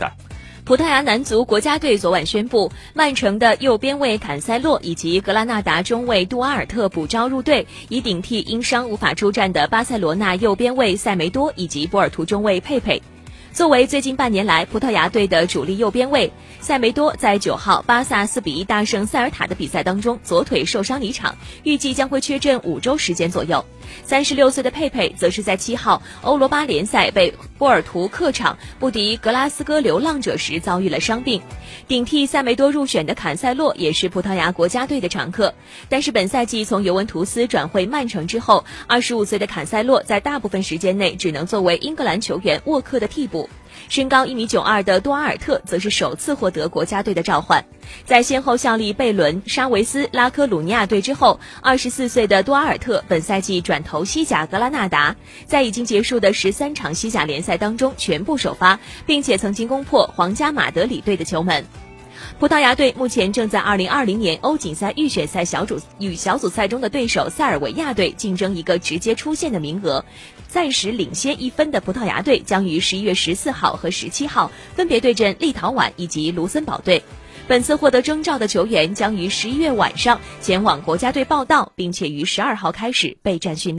赛。葡萄牙男足国家队昨晚宣布，曼城的右边卫坎塞洛以及格拉纳达中卫杜阿尔特补招入队，以顶替因伤无法出战的巴塞罗那右边卫塞梅多以及波尔图中卫佩佩。作为最近半年来葡萄牙队的主力右边卫，塞梅多在九号巴萨四比一大胜塞尔塔的比赛当中左腿受伤离场，预计将会缺阵五周时间左右。三十六岁的佩佩则是在七号欧罗巴联赛被波尔图客场不敌格拉斯哥流浪者时遭遇了伤病，顶替塞梅多入选的坎塞洛也是葡萄牙国家队的常客。但是本赛季从尤文图斯转会曼城之后，二十五岁的坎塞洛在大部分时间内只能作为英格兰球员沃克的替补。身高一米九二的多阿尔特则是首次获得国家队的召唤，在先后效力贝伦、沙维斯、拉科鲁尼亚队之后，二十四岁的多阿尔特本赛季转投西甲格拉纳达，在已经结束的十三场西甲联赛当中全部首发，并且曾经攻破皇家马德里队的球门。葡萄牙队目前正在2020年欧锦赛预选赛小组与小组赛中的对手塞尔维亚队竞争一个直接出线的名额，暂时领先一分的葡萄牙队将于十一月十四号和十七号分别对阵立陶宛以及卢森堡队。本次获得征召的球员将于十一月晚上前往国家队报到，并且于十二号开始备战训练。